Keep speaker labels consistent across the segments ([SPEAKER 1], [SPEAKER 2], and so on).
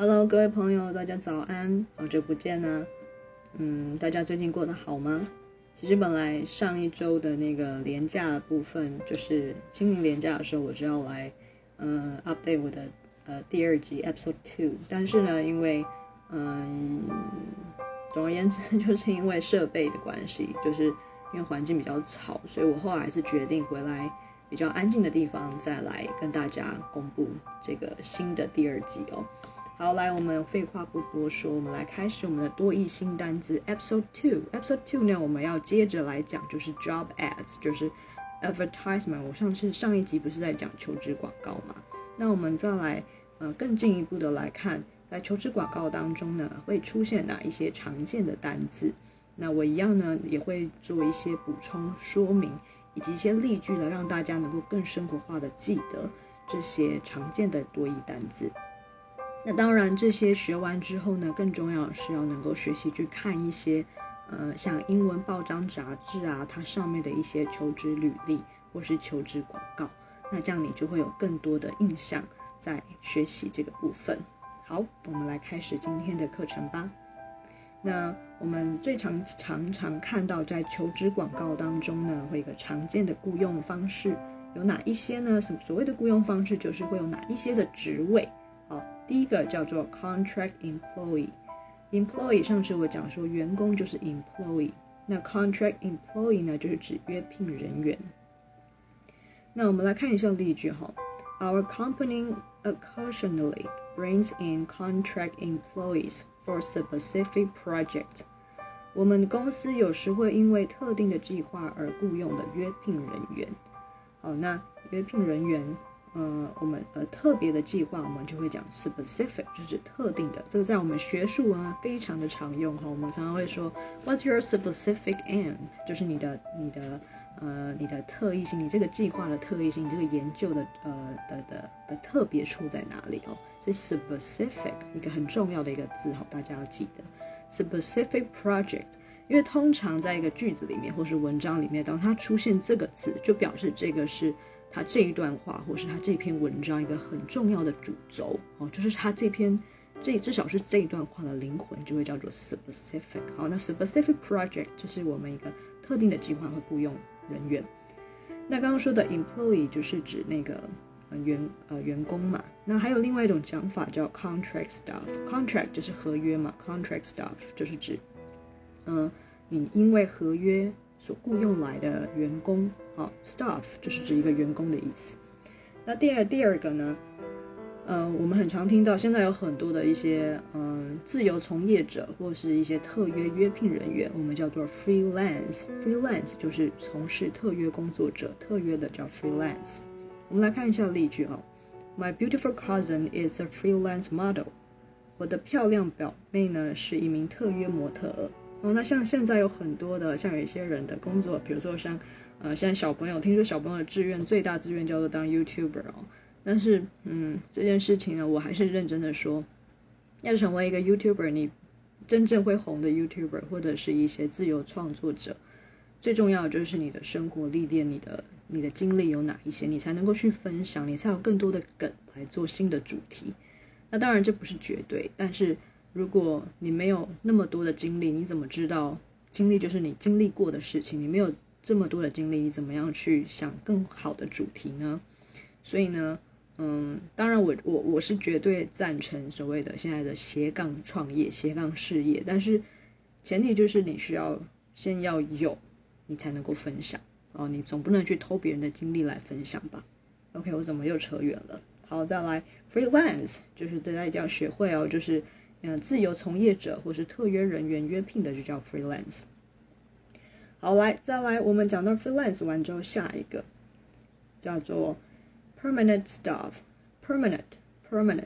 [SPEAKER 1] Hello，各位朋友，大家早安，好久不见呢。嗯，大家最近过得好吗？其实本来上一周的那个廉价部分，就是清明廉价的时候，我就要来呃 update 我的呃第二集 episode two，但是呢，因为嗯，总而言之，就是因为设备的关系，就是因为环境比较吵，所以我后来还是决定回来比较安静的地方，再来跟大家公布这个新的第二集哦。好，来，我们废话不多说，我们来开始我们的多义新单词 episode two。episode two 呢，我们要接着来讲就是 job ads，就是 advertisement。我上次上一集不是在讲求职广告嘛？那我们再来呃更进一步的来看，在求职广告当中呢，会出现哪一些常见的单字？那我一样呢也会做一些补充说明，以及一些例句呢，让大家能够更生活化的记得这些常见的多义单字。那当然，这些学完之后呢，更重要的是要能够学习去看一些，呃，像英文报章杂志啊，它上面的一些求职履历或是求职广告。那这样你就会有更多的印象在学习这个部分。好，我们来开始今天的课程吧。那我们最常常常看到在求职广告当中呢，会一个常见的雇佣方式有哪一些呢？所所谓的雇佣方式就是会有哪一些的职位？第一个叫做 contract employee，employee 上次我讲说员工就是 employee，那 contract employee 呢就是指约聘人员。那我们来看一下例句哈，Our company occasionally brings in contract employees for specific projects。我们公司有时会因为特定的计划而雇佣的约聘人员。好，那约聘人员。呃，我们呃特别的计划，我们就会讲 specific，就是特定的。这个在我们学术文非常的常用哈。我们常常会说，What's your specific aim？就是你的你的呃你的特异性，你这个计划的特异性，你这个研究的呃的的的特别处在哪里哦？所以 specific 一个很重要的一个字哈，大家要记得 specific project。因为通常在一个句子里面或是文章里面，当它出现这个字，就表示这个是。他这一段话，或是他这篇文章一个很重要的主轴哦，就是他这篇这至少是这一段话的灵魂，就会叫做 specific。好，那 specific project 就是我们一个特定的计划会雇佣人员。那刚刚说的 employee 就是指那个员呃员工嘛。那还有另外一种讲法叫 contract staff，contract 就是合约嘛，contract staff 就是指嗯你因为合约。所雇佣来的员工，好，staff 就是指一个员工的意思。那第二第二个呢，呃，我们很常听到，现在有很多的一些，嗯，自由从业者或是一些特约约聘人员，我们叫做 freelance。freelance 就是从事特约工作者，特约的叫 freelance。我们来看一下例句啊，My beautiful cousin is a freelance model。我的漂亮表妹呢是一名特约模特。哦，那像现在有很多的，像有一些人的工作，比如说像，呃，现在小朋友听说小朋友的志愿最大志愿叫做当 YouTuber 哦，但是，嗯，这件事情呢，我还是认真的说，要成为一个 YouTuber，你真正会红的 YouTuber 或者是一些自由创作者，最重要的就是你的生活历练，你的你的经历有哪一些，你才能够去分享，你才有更多的梗来做新的主题。那当然这不是绝对，但是。如果你没有那么多的经历，你怎么知道经历就是你经历过的事情？你没有这么多的经历，你怎么样去想更好的主题呢？所以呢，嗯，当然我我我是绝对赞成所谓的现在的斜杠创业、斜杠事业，但是前提就是你需要先要有，你才能够分享哦。你总不能去偷别人的经历来分享吧？OK，我怎么又扯远了？好，再来 freelance，就是大家一定要学会哦，就是。嗯，自由从业者或是特约人员约聘的就叫 freelance。好，来再来，我们讲到 freelance 完之后，下一个叫做 permanent staff。permanent，permanent，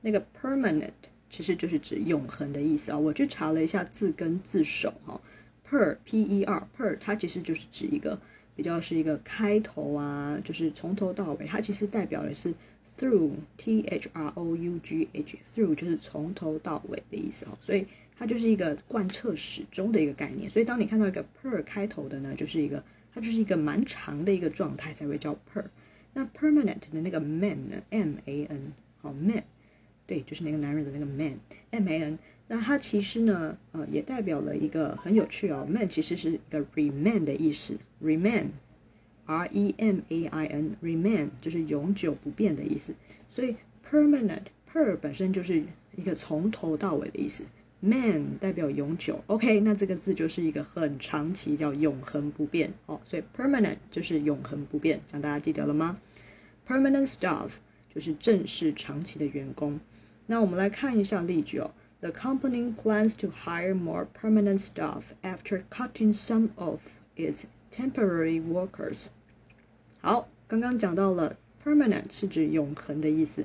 [SPEAKER 1] 那个 permanent 其实就是指永恒的意思啊。我去查了一下字根字首哈，per，p-e-r，per，它其实就是指一个比较是一个开头啊，就是从头到尾，它其实代表的是。Through T H R O U G H Through 就是从头到尾的意思哦，所以它就是一个贯彻始终的一个概念。所以当你看到一个 per 开头的呢，就是一个它就是一个蛮长的一个状态才会叫 per。那 permanent 的那个 man 呢，M A N 好 man 对，就是那个男人的那个 man，M A N。那它其实呢，呃，也代表了一个很有趣哦，man 其实是一个 remain 的意思，remain，R E M A I N，remain 就是永久不变的意思。所以 permanent，per 本身就是一个从头到尾的意思。Man 代表永久，OK，那这个字就是一个很长期，叫永恒不变哦。所以 permanent 就是永恒不变，这样大家记得了吗？Permanent staff 就是正式长期的员工。那我们来看一下例句哦。The company plans to hire more permanent staff after cutting some of its temporary workers。好，刚刚讲到了 permanent 是指永恒的意思。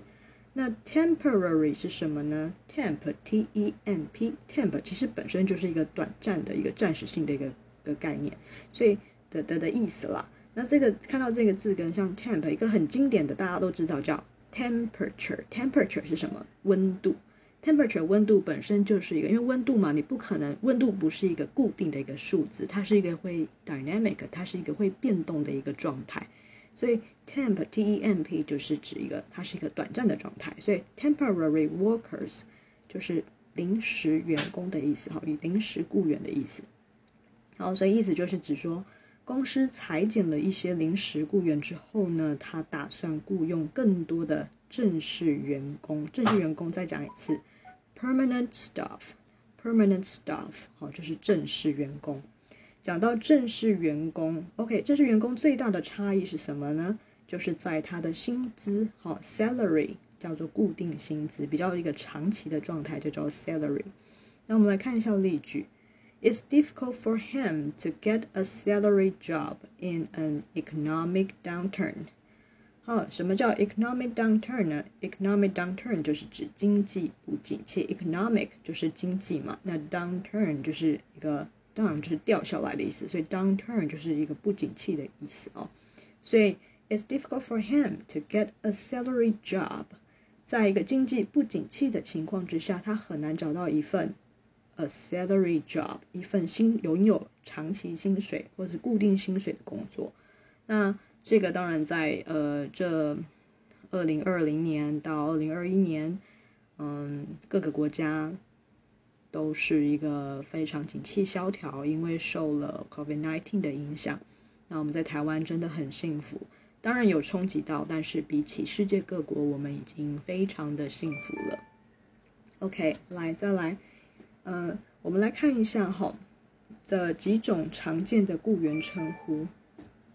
[SPEAKER 1] 那 temporary 是什么呢？temp t e m p temp 其实本身就是一个短暂的一个暂时性的一个个概念，所以的的的意思啦。那这个看到这个字根像 temp 一个很经典的大家都知道叫 temperature temperature 是什么？温度 temperature 温度本身就是一个因为温度嘛，你不可能温度不是一个固定的一个数字，它是一个会 dynamic，它是一个会变动的一个状态。所以 temp t e m p 就是指一个，它是一个短暂的状态。所以 temporary workers 就是临时员工的意思，哈，与临时雇员的意思。好，所以意思就是指说，公司裁减了一些临时雇员之后呢，他打算雇佣更多的正式员工。正式员工再讲一次，permanent staff，permanent staff，好，就是正式员工。讲到正式员工，OK，正式员工最大的差异是什么呢？就是在他的薪资，好，salary 叫做固定薪资，比较一个长期的状态就叫 salary。那我们来看一下例句：It's difficult for him to get a salary job in an economic downturn。好，什么叫 economic downturn 呢？economic downturn 就是指经济不景气，economic 就是经济嘛，那 downturn 就是一个。当然就是掉下来的意思，所以 downturn 就是一个不景气的意思哦。所以 it's difficult for him to get a salary job，在一个经济不景气的情况之下，他很难找到一份 a salary job，一份薪拥有长期薪水或者固定薪水的工作。那这个当然在呃这二零二零年到二零二一年，嗯，各个国家。都是一个非常景气萧条，因为受了 COVID-19 的影响。那我们在台湾真的很幸福，当然有冲击到，但是比起世界各国，我们已经非常的幸福了。OK，来再来，呃，我们来看一下哈，这几种常见的雇员称呼。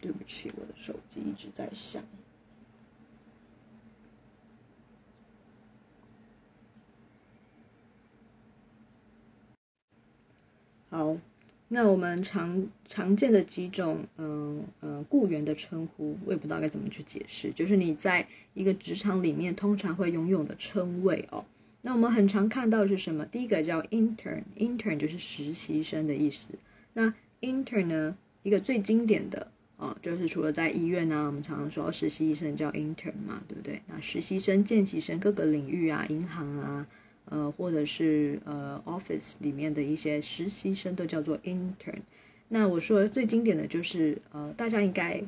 [SPEAKER 1] 对不起，我的手机一直在响。好，那我们常常见的几种，嗯嗯，雇员的称呼，我也不知道该怎么去解释。就是你在一个职场里面，通常会拥有的称谓哦。那我们很常看到是什么？第一个叫 intern，intern 就是实习生的意思。那 intern 呢，一个最经典的哦，就是除了在医院呢，我们常常说实习医生叫 intern 嘛，对不对？那实习生、见习生，各个领域啊，银行啊。呃，或者是呃，office 里面的一些实习生都叫做 intern。那我说的最经典的就是呃，大家应该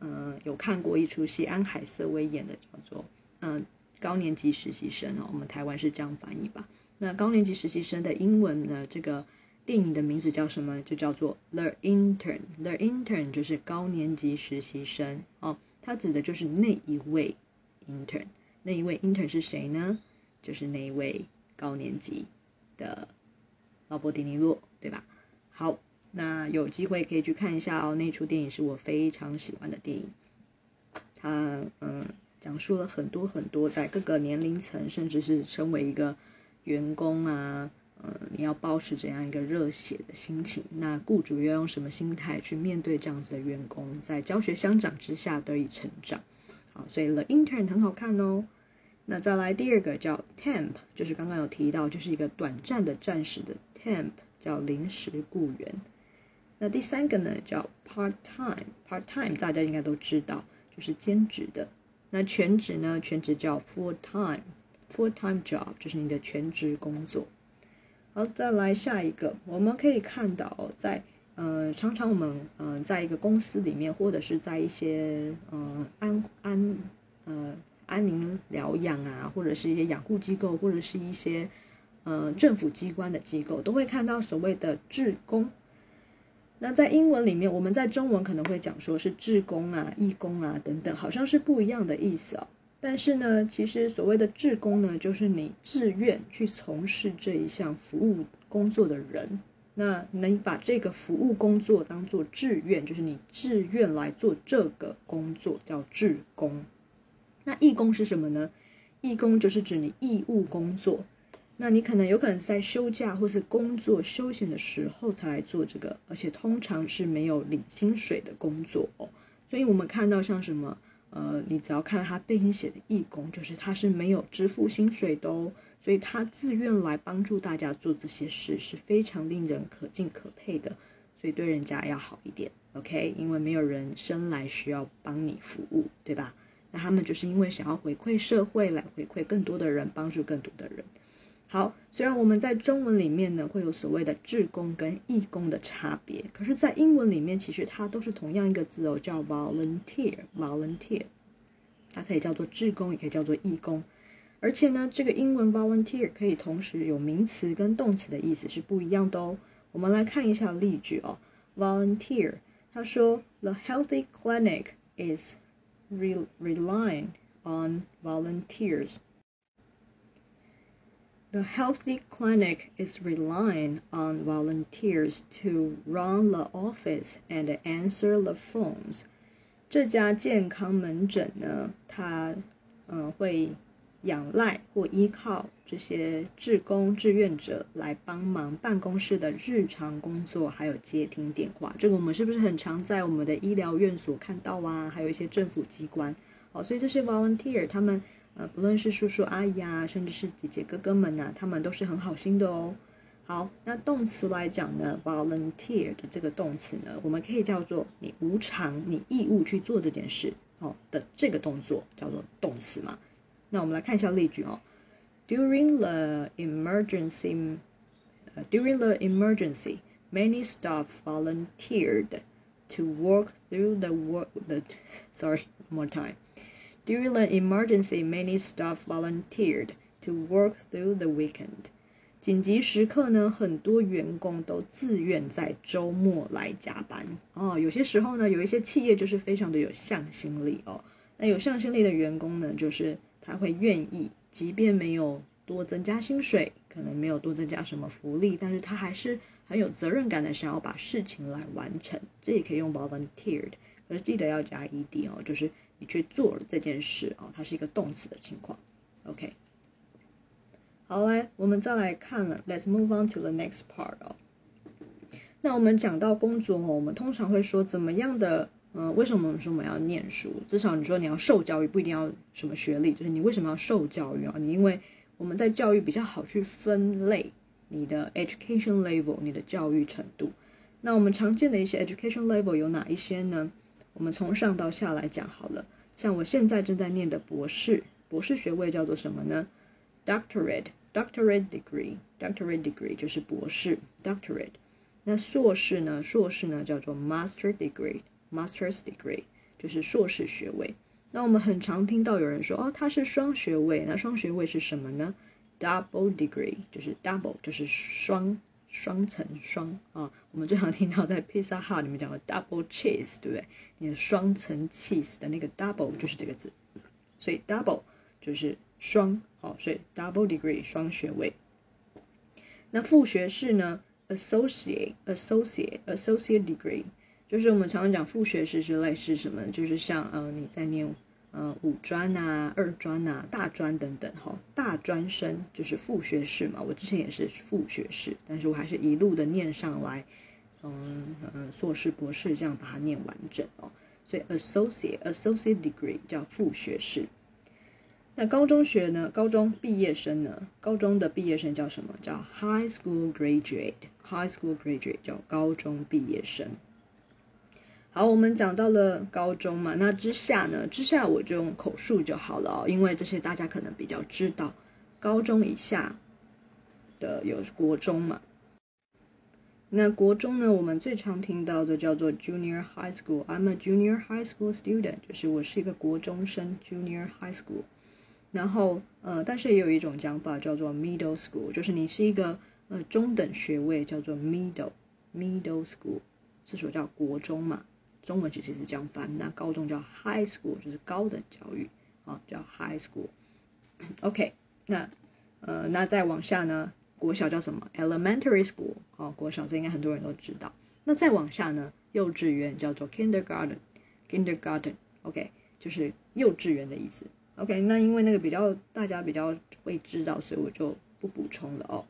[SPEAKER 1] 嗯有看过一出戏，安海瑟薇演的叫做嗯高年级实习生哦，我们台湾是这样翻译吧？那高年级实习生的英文呢，这个电影的名字叫什么？就叫做 The Intern。The Intern 就是高年级实习生哦，它指的就是那一位 intern。那一位 intern 是谁呢？就是那一位。高年级的劳勃迪尼洛，对吧？好，那有机会可以去看一下哦。那出电影是我非常喜欢的电影，它嗯讲述了很多很多在各个年龄层，甚至是成为一个员工啊，嗯，你要保持怎样一个热血的心情？那雇主要用什么心态去面对这样子的员工，在教学相长之下得以成长？好，所以 The Intern 很好看哦。那再来第二个叫 temp，就是刚刚有提到，就是一个短暂的、暂时的 temp，叫临时雇员。那第三个呢叫 part time，part time 大家应该都知道，就是兼职的。那全职呢，全职叫 full time，full time job 就是你的全职工作。好，再来下一个，我们可以看到，在呃，常常我们嗯，在一个公司里面，或者是在一些嗯安安呃。安宁疗养啊，或者是一些养护机构，或者是一些呃政府机关的机构，都会看到所谓的志工。那在英文里面，我们在中文可能会讲说是志工啊、义工啊等等，好像是不一样的意思哦。但是呢，其实所谓的志工呢，就是你自愿去从事这一项服务工作的人。那能把这个服务工作当做志愿，就是你自愿来做这个工作，叫志工。那义工是什么呢？义工就是指你义务工作。那你可能有可能在休假或是工作休闲的时候才来做这个，而且通常是没有领薪水的工作哦。所以我们看到像什么，呃，你只要看到他背景写的义工，就是他是没有支付薪水的哦。所以他自愿来帮助大家做这些事，是非常令人可敬可佩的。所以对人家要好一点，OK？因为没有人生来需要帮你服务，对吧？他们就是因为想要回馈社会，来回馈更多的人，帮助更多的人。好，虽然我们在中文里面呢会有所谓的志工跟义工的差别，可是，在英文里面其实它都是同样一个字哦，叫 volunteer，volunteer，它可以叫做志工，也可以叫做义工，而且呢，这个英文 volunteer 可以同时有名词跟动词的意思是不一样的哦。我们来看一下例句哦，volunteer，他说，The healthy clinic is relying on volunteers。The healthy clinic is relying on volunteers to run the office and answer the phones。这家健康门诊呢，它嗯会 仰赖或依靠这些志工志愿者来帮忙办公室的日常工作，还有接听电话。这个我们是不是很常在我们的医疗院所看到啊？还有一些政府机关。哦，所以这些 volunteer 他们。呃，不论是叔叔阿姨啊，甚至是姐姐哥哥们呐，他们都是很好心的哦。好，那动词来讲呢，volunteer 的这个动词呢，我们可以叫做你无偿、你义务去做这件事哦的这个动作叫做动词嘛。那我们来看一下例句哦。During the emergency, during the emergency, many staff volunteered to work through the work. The sorry, one more time. During the emergency, many staff volunteered to work through the weekend. 紧急时刻呢，很多员工都自愿在周末来加班哦。有些时候呢，有一些企业就是非常的有向心力哦。那有向心力的员工呢，就是 他会愿意，即便没有多增加薪水，可能没有多增加什么福利，但是他还是很有责任感的，想要把事情来完成。这也可以用 volunteered，可是记得要加 ed 哦，就是。你去做了这件事哦，它是一个动词的情况。OK，好来，我们再来看了，Let's move on to the next part 哦。那我们讲到工作哦，我们通常会说怎么样的？嗯，为什么我们说我们要念书？至少你说你要受教育，不一定要什么学历，就是你为什么要受教育啊？你因为我们在教育比较好去分类你的 education level，你的教育程度。那我们常见的一些 education level 有哪一些呢？我们从上到下来讲好了，像我现在正在念的博士，博士学位叫做什么呢？Doctorate，Doctorate degree，Doctorate degree 就是博士，Doctorate。那硕士呢？硕士呢叫做 Master degree Master's degree 就是硕士学位。那我们很常听到有人说，哦，他是双学位。那双学位是什么呢？Double degree 就是 double 就是双。双层双啊，我们最常听到在 Pizza Hut 里面讲的 double cheese，对不对？你的双层 cheese 的那个 double 就是这个字，所以 double 就是双，好，所以 double degree 双学位。那副学士呢？associate，associate，associate degree，就是我们常常讲副学士之类是什么？就是像呃你在念。呃，五专呐、二专呐、大专等等，哈，大专生就是副学士嘛。我之前也是副学士，但是我还是一路的念上来，嗯嗯，硕士、博士这样把它念完整哦。所以 associate associate degree 叫副学士。那高中学呢？高中毕业生呢？高中的毕业生叫什么？叫 high school graduate。high school graduate 叫高中毕业生。好，我们讲到了高中嘛，那之下呢？之下我就用口述就好了哦，因为这些大家可能比较知道。高中以下的有国中嘛？那国中呢，我们最常听到的叫做 junior high school。I'm a junior high school student，就是我是一个国中生，junior high school。然后呃，但是也有一种讲法叫做 middle school，就是你是一个呃中等学位，叫做 middle middle school，这所叫国中嘛，中文其实是这样翻。那高中叫 high school，就是高等教育啊，叫 high school。OK，那呃，那再往下呢，国小叫什么？elementary school，哦，国小这应该很多人都知道。那再往下呢，幼稚园叫做 kindergarten，kindergarten，OK，就是幼稚园的意思。OK，那因为那个比较大家比较会知道，所以我就不补充了哦。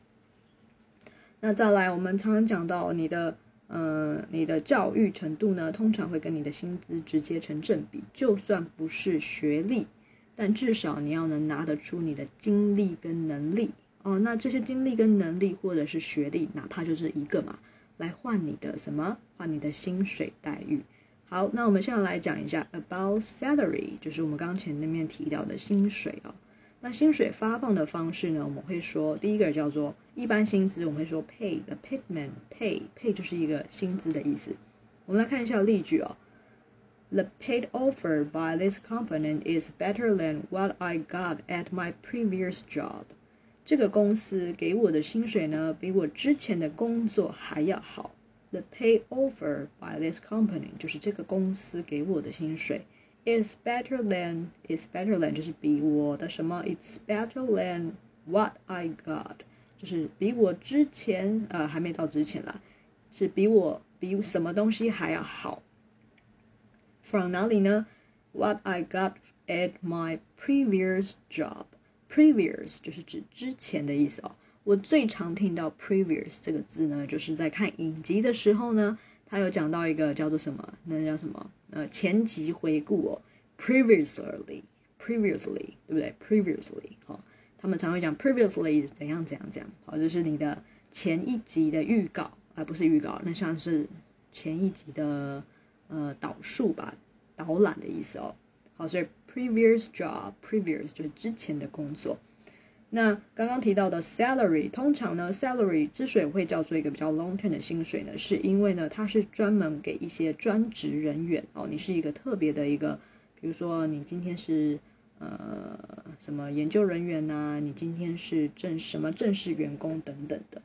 [SPEAKER 1] 那再来，我们常常讲到你的，呃，你的教育程度呢，通常会跟你的薪资直接成正比。就算不是学历，但至少你要能拿得出你的精力跟能力哦。那这些精力跟能力，或者是学历，哪怕就是一个嘛，来换你的什么？换你的薪水待遇。好，那我们现在来讲一下 about salary，就是我们刚前那面提到的薪水哦。那薪水发放的方式呢，我们会说第一个叫做一般薪资，我们会说 pay，the payment pay，pay 就是一个薪资的意思。我们来看一下例句哦。The paid offer by this company is better than what I got at my previous job。这个公司给我的薪水呢，比我之前的工作还要好。The pay offer by this company 就是这个公司给我的薪水 ，is better than is better than 就是比我的什么？It's better than what I got 就是比我之前呃还没到之前啦，是比我比什么东西还要好。From 哪里呢？What I got at my previous job，previous 就是指之前的意思哦。我最常听到 previous 这个字呢，就是在看影集的时候呢， 他有讲到一个叫做什么，那叫什么？呃，前集回顾哦，previously，previously，对不对？previously，好，他们常会讲 previously 怎样怎样怎样，好，就是你的前一集的预告，而不是预告，那像是前一集的呃导数吧，导览的意思哦。好，所以 previous job，previous 就是之前的工作。那刚刚提到的 salary，通常呢，salary 之所以会叫做一个比较 long term 的薪水呢，是因为呢，它是专门给一些专职人员哦，你是一个特别的一个，比如说你今天是呃什么研究人员呐，你今天是正什么正式员工等等的。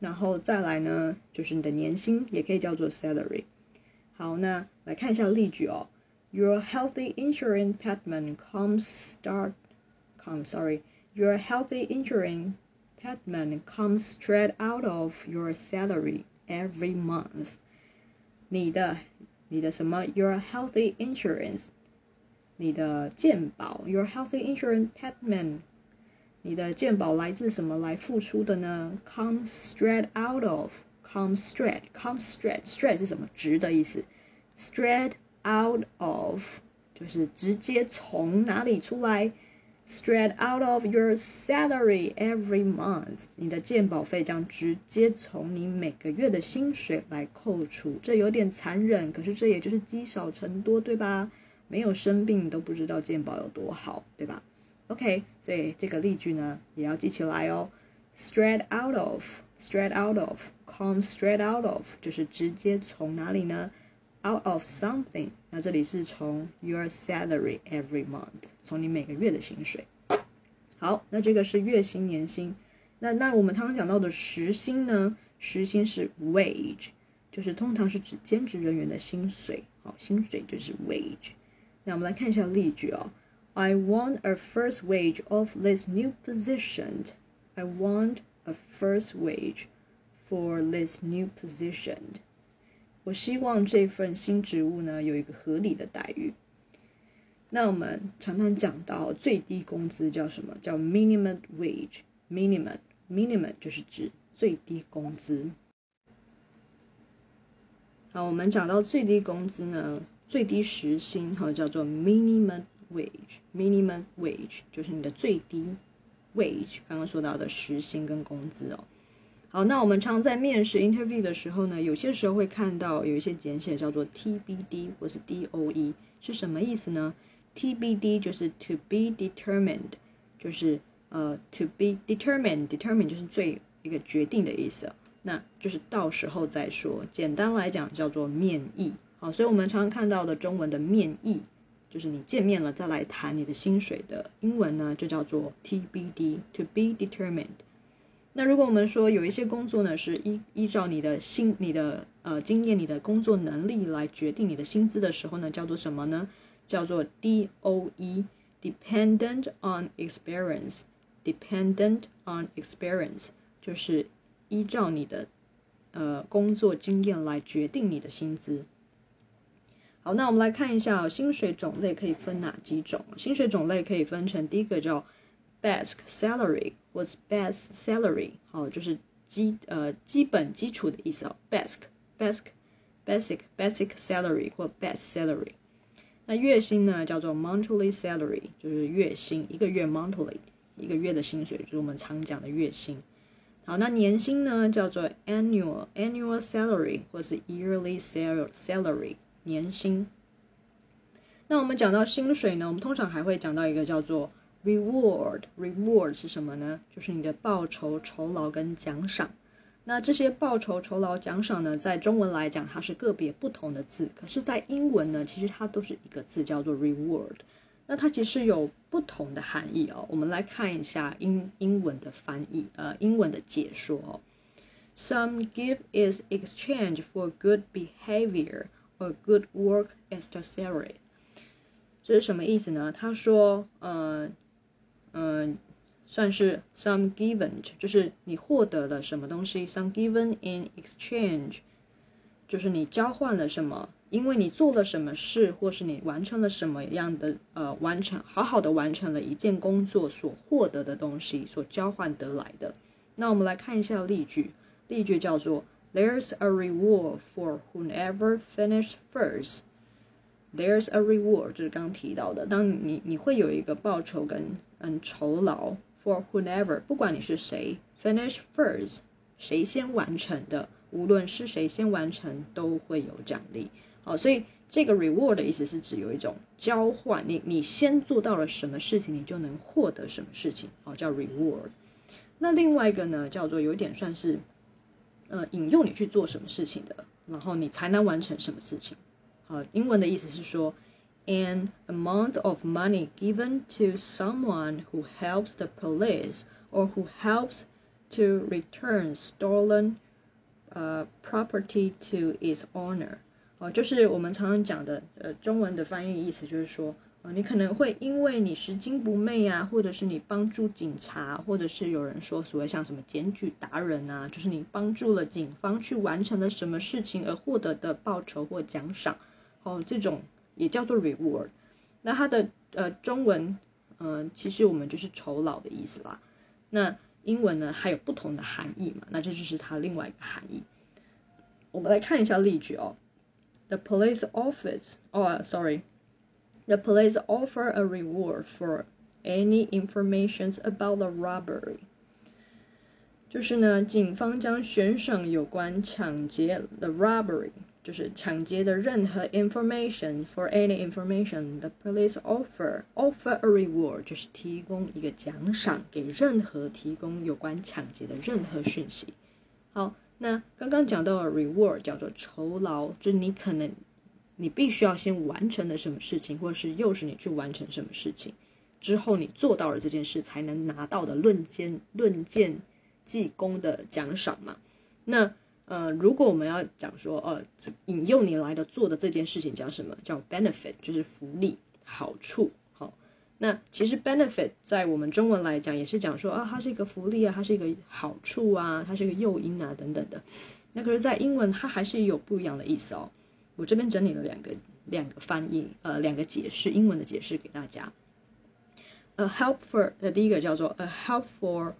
[SPEAKER 1] 然后再来呢，就是你的年薪也可以叫做 salary。好，那来看一下例句哦。Your healthy insurance payment comes start, come sorry. Your healthy insurance payment comes straight out of your salary every month. 你的你的什么？Your healthy insurance，你的健保，Your healthy insurance payment，你的健保来自什么来付出的呢？Comes straight out of, comes straight, comes straight, straight 是什么？直的意思，straight Out of 就是直接从哪里出来，straight out of your salary every month，你的健保费将直接从你每个月的薪水来扣除。这有点残忍，可是这也就是积少成多，对吧？没有生病都不知道健保有多好，对吧？OK，所以这个例句呢也要记起来哦。straight out of，straight out of，come straight out of，就是直接从哪里呢 ？Out of something，那这里是从 your salary every month，从你每个月的薪水。好，那这个是月薪、年薪。那那我们常常讲到的时薪呢？时薪是 wage，就是通常是指兼职人员的薪水。好，薪水就是 wage。那我们来看一下例句哦。I want a first wage of this new position. I want a first wage for this new position. 我希望这份新职务呢有一个合理的待遇。那我们常常讲到最低工资叫什么？叫 minimum wage。minimum，minimum 就是指最低工资。好，我们讲到最低工资呢，最低时薪哈叫做 minimum wage。minimum wage 就是你的最低 wage，刚刚说到的时薪跟工资哦。好，那我们常在面试 interview 的时候呢，有些时候会看到有一些简写叫做 TBD 或是 DOE，是什么意思呢？TBD 就是 to be determined，就是呃 to be determined，determined 就是最一个决定的意思，那就是到时候再说。简单来讲叫做面议。好，所以我们常常看到的中文的面议就是你见面了再来谈你的薪水的英文呢，就叫做 TBD，to be determined。那如果我们说有一些工作呢，是依依照你的薪、你的呃经验、你的工作能力来决定你的薪资的时候呢，叫做什么呢？叫做 DOE，dependent on experience，dependent on experience，就是依照你的呃工作经验来决定你的薪资。好，那我们来看一下薪水种类可以分哪几种？薪水种类可以分成第一个叫 basic salary was base salary，好，就是基呃基本基础的意思哦，basic basic basic basic salary 或 base salary。那月薪呢叫做 monthly salary，就是月薪，一个月 monthly，一个月的薪水就是我们常讲的月薪。好，那年薪呢叫做 annual annual salary 或是 yearly salary。年薪。那我们讲到薪水呢，我们通常还会讲到一个叫做 reward。reward 是什么呢？就是你的报酬、酬劳跟奖赏。那这些报酬、酬劳、奖赏呢，在中文来讲，它是个别不同的字，可是，在英文呢，其实它都是一个字，叫做 reward。那它其实有不同的含义哦。我们来看一下英英文的翻译，呃，英文的解说哦。Some give is exchange for good behavior. or good work as the salary，这是什么意思呢？他说，呃嗯，算是 some given，就是你获得了什么东西，some given in exchange，就是你交换了什么，因为你做了什么事，或是你完成了什么样的呃完成，好好的完成了一件工作所获得的东西，所交换得来的。那我们来看一下例句，例句叫做。There's a reward for whoever finished first. There's a reward，就是刚提到的，当你你会有一个报酬跟嗯酬劳 for whoever，不管你是谁，finish first，谁先完成的，无论是谁先完成都会有奖励。好，所以这个 reward 的意思是指有一种交换，你你先做到了什么事情，你就能获得什么事情，好叫 reward。那另外一个呢，叫做有点算是。呃，引诱你去做什么事情的，然后你才能完成什么事情。好，英文的意思是说，an amount of money given to someone who helps the police or who helps to return stolen 呃 property to its owner。哦，就是我们常常讲的，呃，中文的翻译意思就是说。呃你可能会因为你拾金不昧啊，或者是你帮助警察，或者是有人说所谓像什么检举达人啊，就是你帮助了警方去完成了什么事情而获得的报酬或奖赏，哦，这种也叫做 reward。那它的呃中文，嗯，其实我们就是酬劳的意思啦。那英文呢还有不同的含义嘛？那这就是它另外一个含义。我们来看一下例句哦，The police office，哦，sorry。The police offer a reward for any informations about the robbery。就是呢，警方将悬赏有关抢劫 the robbery，就是抢劫的任何 information for any information。The police offer offer a reward，就是提供一个奖赏给任何提供有关抢劫的任何讯息。好，那刚刚讲到的 reward 叫做酬劳，就是你可能。你必须要先完成了什么事情，或者是诱使你去完成什么事情，之后你做到了这件事，才能拿到的论剑论剑记功的奖赏嘛？那呃，如果我们要讲说，呃，引诱你来的做的这件事情叫什么？叫 benefit，就是福利、好处。好，那其实 benefit 在我们中文来讲，也是讲说啊，它是一个福利啊，它是一个好处啊，它是一个诱因啊，等等的。那可是，在英文它还是有不一样的意思哦。我这边整理了两个两个翻译，呃，两个解释，英文的解释给大家。A helpful 呃第一个叫做 a helpful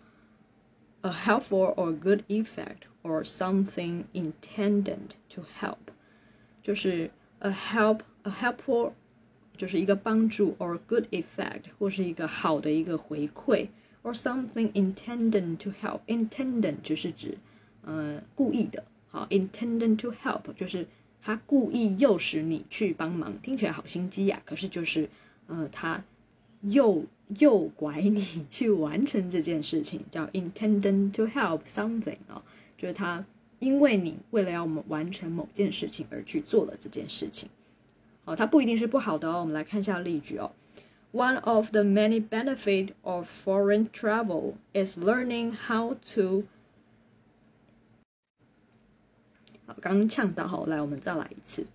[SPEAKER 1] a helpful or good effect or something intended to help，就是 a help a helpful 就是一个帮助 or good effect 或是一个好的一个回馈 or something intended to help intended 就是指呃故意的，好 intended to help 就是。他故意诱使你去帮忙，听起来好心机呀。可是就是，呃，他诱诱拐你去完成这件事情，叫 intended to help something 啊， 就是他因为你为了要我们完成某件事情而去做了这件事情。 好，它不一定是不好的哦。我们来看一下例句哦。One of the many benefits of foreign travel is learning how to 好，刚刚呛到，好，来，我们再来一次。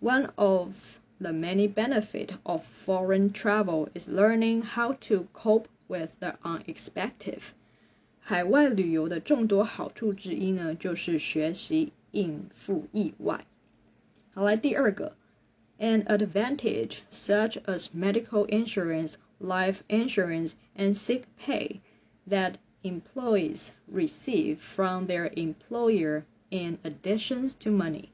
[SPEAKER 1] One of the many benefits of foreign travel is learning how to cope with the unexpected. 海外旅游的众多好处之一呢，就是学习应付意外。好，来第二个，an advantage such as medical insurance, life insurance, and sick pay that employees receive from their employer in addition to money.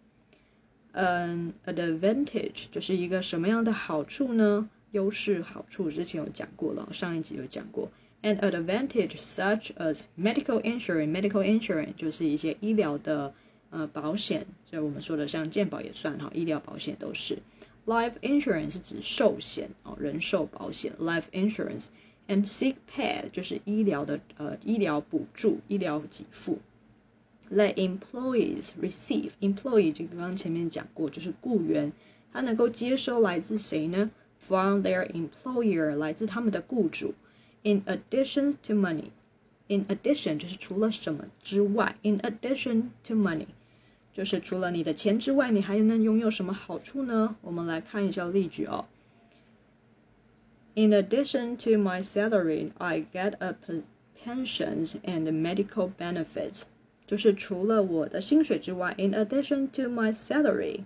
[SPEAKER 1] An advantage 就是一个什么样的好处呢？优势、好处之前有讲过了，上一集有讲过。 And advantage such as medical insurance, medical insurance 就是一些医疗的呃保险，所以我们说的像健保也算哈，医疗保险都是。Life insurance 是指寿险哦，人寿保险。Life insurance and sick pay 就是医疗的呃医疗补助、医疗给付。Let employees receive employee 就刚刚前面讲过，就是雇员，他能够接收来自谁呢？From their employer 来自他们的雇主。In addition to money, in addition 就是除了什么之外。In addition to money，就是除了你的钱之外，你还能拥有什么好处呢？我们来看一下例句哦。In addition to my salary, I get a pensions and medical benefits。就是除了我的薪水之外，in addition to my salary。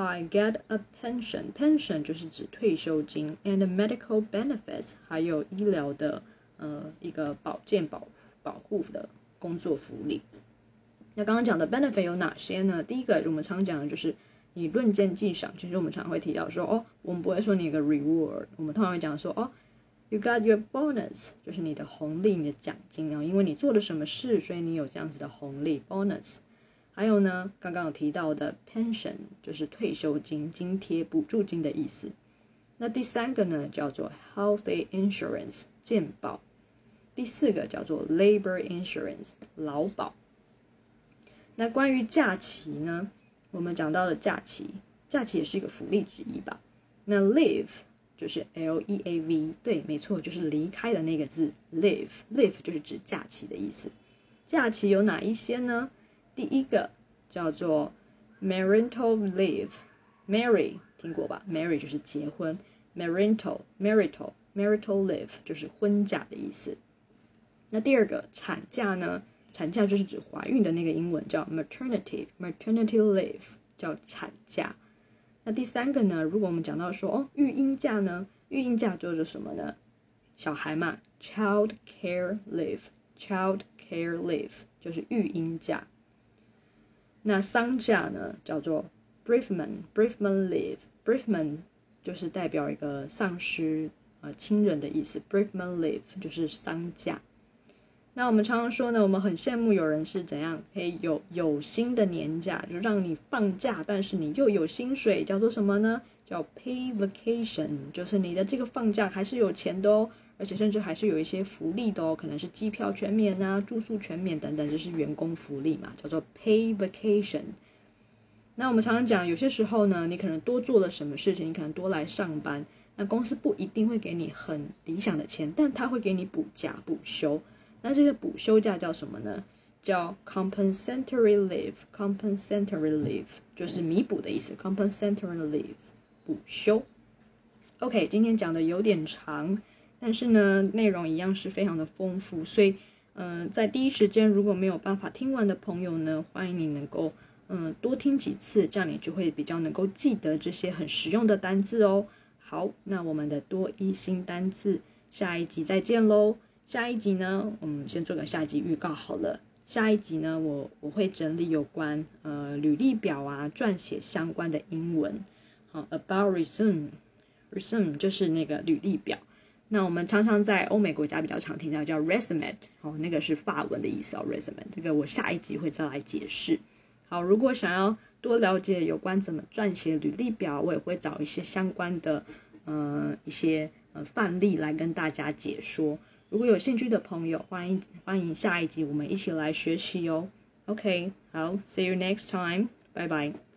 [SPEAKER 1] I get a pension. Pension 就是指退休金，and medical benefits 还有医疗的呃一个保健保保护的工作福利。那刚刚讲的 benefit 有哪些呢？第一个我们常讲的就是你论件计赏，其实我们常会提到说哦，我们不会说你有个 reward，我们通常会讲说哦，you got your bonus，就是你的红利、你的奖金啊，因为你做了什么事，所以你有这样子的红利 bonus。还有呢，刚刚有提到的 pension 就是退休金、津贴、补助金的意思。那第三个呢，叫做 health insurance 健保。第四个叫做 labor insurance 劳保。那关于假期呢，我们讲到了假期，假期也是一个福利之一吧。那 leave 就是 L E A V，对，没错，就是离开的那个字 leave，leave 就是指假期的意思。假期有哪一些呢？第一个叫做 marital leave，marry 听过吧？marry 就是结婚，marital marital marital leave 就是婚假的意思。那第二个产假呢？产假就是指怀孕的那个英文叫 maternity maternity leave 叫产假。那第三个呢？如果我们讲到说哦育婴假呢？育婴假就是什么呢？小孩嘛，child care leave child care leave 就是育婴假。那丧假呢，叫做 bereavement，bereavement leave，bereavement 就是代表一个丧失呃亲人的意思，bereavement leave 就是丧假。那我们常常说呢，我们很羡慕有人是怎样可以有有薪的年假，就让你放假，但是你又有薪水，叫做什么呢？叫 pay vacation，就是你的这个放假还是有钱的哦。而且甚至还是有一些福利的哦，可能是机票全免啊、住宿全免等等，就是员工福利嘛，叫做 pay vacation。那我们常常讲，有些时候呢，你可能多做了什么事情，你可能多来上班，那公司不一定会给你很理想的钱，但他会给你补假、补休。那这个补休假叫什么呢？叫 compensatory leave，compensatory leave 就是弥补的意思，compensatory leave 补休。OK，今天讲的有点长。但是呢，内容一样是非常的丰富，所以，嗯，在第一时间如果没有办法听完的朋友呢，欢迎你能够，嗯，多听几次，这样你就会比较能够记得这些很实用的单字哦。好，那我们的多一新单字，下一集再见喽。下一集呢，我们先做个下集预告好了。下一集呢，我我会整理有关呃履历表啊撰写相关的英文。好，about resume，resume 就是那个履历表。那我们常常在欧美国家比较常听到叫 resume，哦，那个是法文的意思哦，resume。这个我下一集会再来解释。好，如果想要多了解有关怎么撰写履历表，我也会找一些相关的，呃，一些呃范例来跟大家解说。如果有兴趣的朋友，欢迎欢迎下一集我们一起来学习哦。OK，好，See you next time，拜拜。